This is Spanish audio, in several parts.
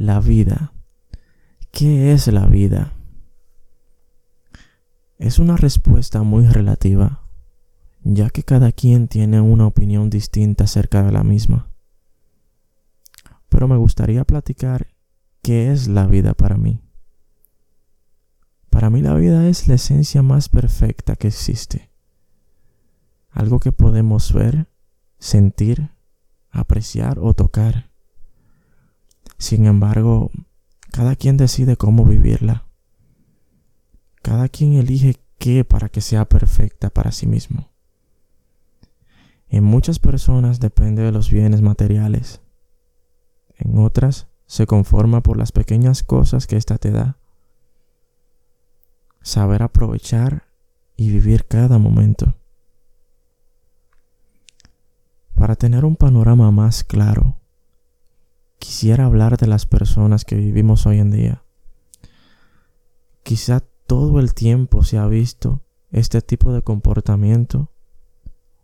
La vida. ¿Qué es la vida? Es una respuesta muy relativa, ya que cada quien tiene una opinión distinta acerca de la misma. Pero me gustaría platicar qué es la vida para mí. Para mí la vida es la esencia más perfecta que existe. Algo que podemos ver, sentir, apreciar o tocar. Sin embargo, cada quien decide cómo vivirla. Cada quien elige qué para que sea perfecta para sí mismo. En muchas personas depende de los bienes materiales. En otras se conforma por las pequeñas cosas que ésta te da. Saber aprovechar y vivir cada momento. Para tener un panorama más claro, quisiera hablar de las personas que vivimos hoy en día. Quizá todo el tiempo se ha visto este tipo de comportamiento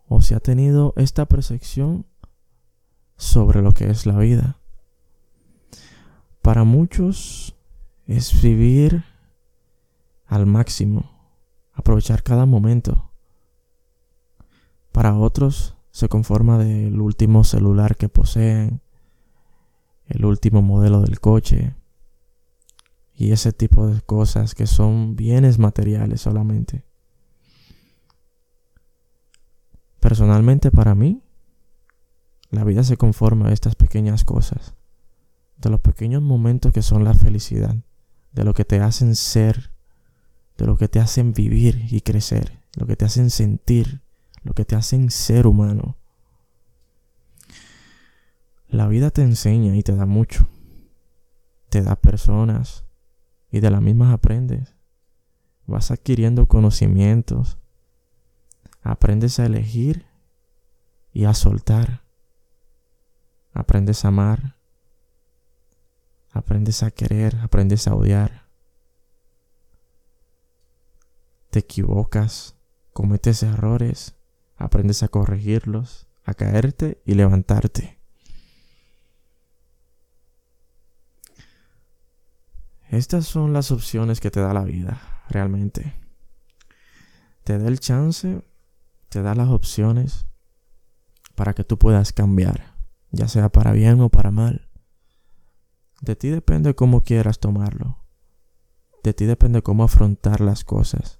o se ha tenido esta percepción sobre lo que es la vida. Para muchos es vivir al máximo, aprovechar cada momento. Para otros se conforma del último celular que poseen, el último modelo del coche, y ese tipo de cosas que son bienes materiales solamente. Personalmente para mí, la vida se conforma a estas pequeñas cosas, de los pequeños momentos que son la felicidad, de lo que te hacen ser, de lo que te hacen vivir y crecer, lo que te hacen sentir, lo que te hacen ser humano. La vida te enseña y te da mucho. Te da personas, y de las mismas aprendes. Vas adquiriendo conocimientos. Aprendes a elegir y a soltar. Aprendes a amar. Aprendes a querer, aprendes a odiar. Te equivocas, cometes errores, aprendes a corregirlos, a caerte y levantarte. Estas son las opciones que te da la vida, realmente. Te da el chance, te da las opciones para que tú puedas cambiar, ya sea para bien o para mal. De ti depende cómo quieras tomarlo. De ti depende cómo afrontar las cosas.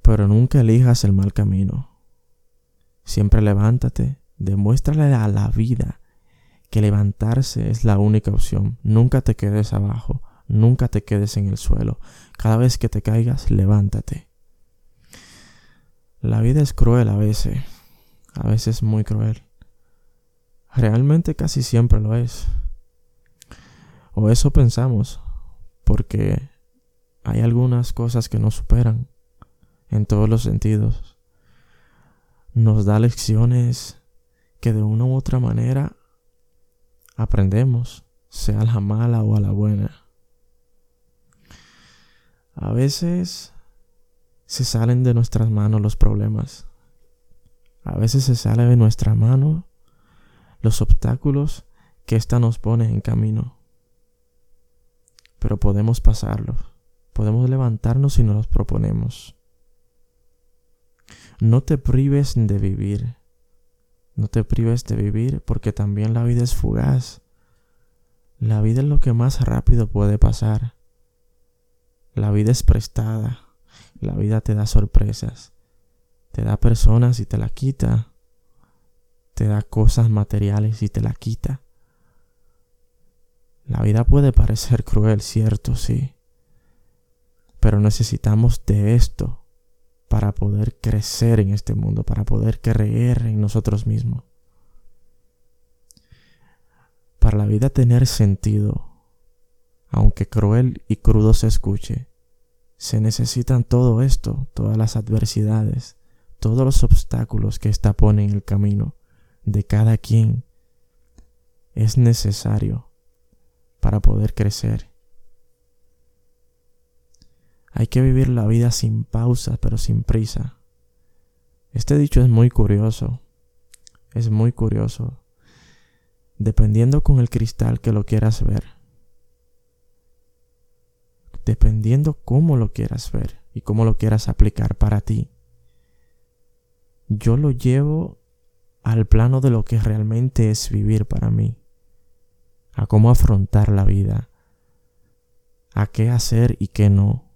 Pero nunca elijas el mal camino. Siempre levántate, demuéstrale a la vida que levantarse es la única opción. Nunca te quedes abajo, nunca te quedes en el suelo. Cada vez que te caigas, levántate. La vida es cruel a veces, a veces muy cruel. Realmente casi siempre lo es. O eso pensamos, porque hay algunas cosas que nos superan en todos los sentidos. Nos da lecciones que de una u otra manera aprendemos, sea la mala o a la buena. A veces se salen de nuestras manos los problemas. A veces se sale de nuestra mano los obstáculos que ésta nos pone en camino. Pero podemos pasarlos. Podemos levantarnos si nos los proponemos. No te prives de vivir. No te prives de vivir porque también la vida es fugaz. La vida es lo que más rápido puede pasar. La vida es prestada. La vida te da sorpresas. Te da personas y te la quita. Te da cosas materiales y te la quita. La vida puede parecer cruel, cierto, sí. Pero necesitamos de esto para poder crecer en este mundo, para poder creer en nosotros mismos. Para la vida tener sentido, aunque cruel y crudo se escuche, se necesitan todo esto, todas las adversidades, todos los obstáculos que ésta pone en el camino de cada quien. Es necesario para poder crecer hay que vivir la vida sin pausa, pero sin prisa. Este dicho es muy curioso. Es muy curioso. dependiendo con el cristal que lo quieras ver, dependiendo cómo lo quieras ver y cómo lo quieras aplicar para ti, yo lo llevo al plano de lo que realmente es vivir para mí, a cómo afrontar la vida, a qué hacer y qué no.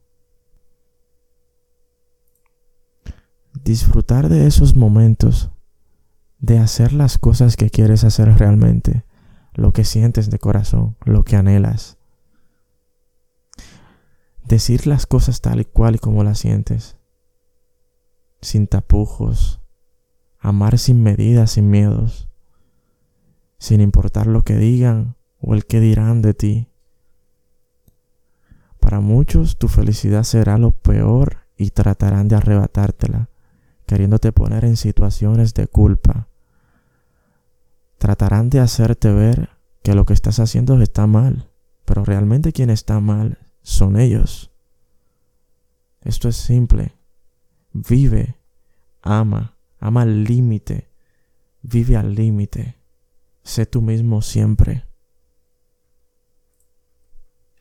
Disfrutar de esos momentos, de hacer las cosas que quieres hacer realmente, lo que sientes de corazón, lo que anhelas. Decir las cosas tal y cual y como las sientes, sin tapujos, amar sin medidas, sin miedos, sin importar lo que digan o el que dirán de ti. Para muchos tu felicidad será lo peor y tratarán de arrebatártela, queriéndote poner en situaciones de culpa. Tratarán de hacerte ver que lo que estás haciendo está mal, pero realmente quien está mal son ellos. Esto es simple. Vive, ama, ama al límite, vive al límite, sé tú mismo siempre.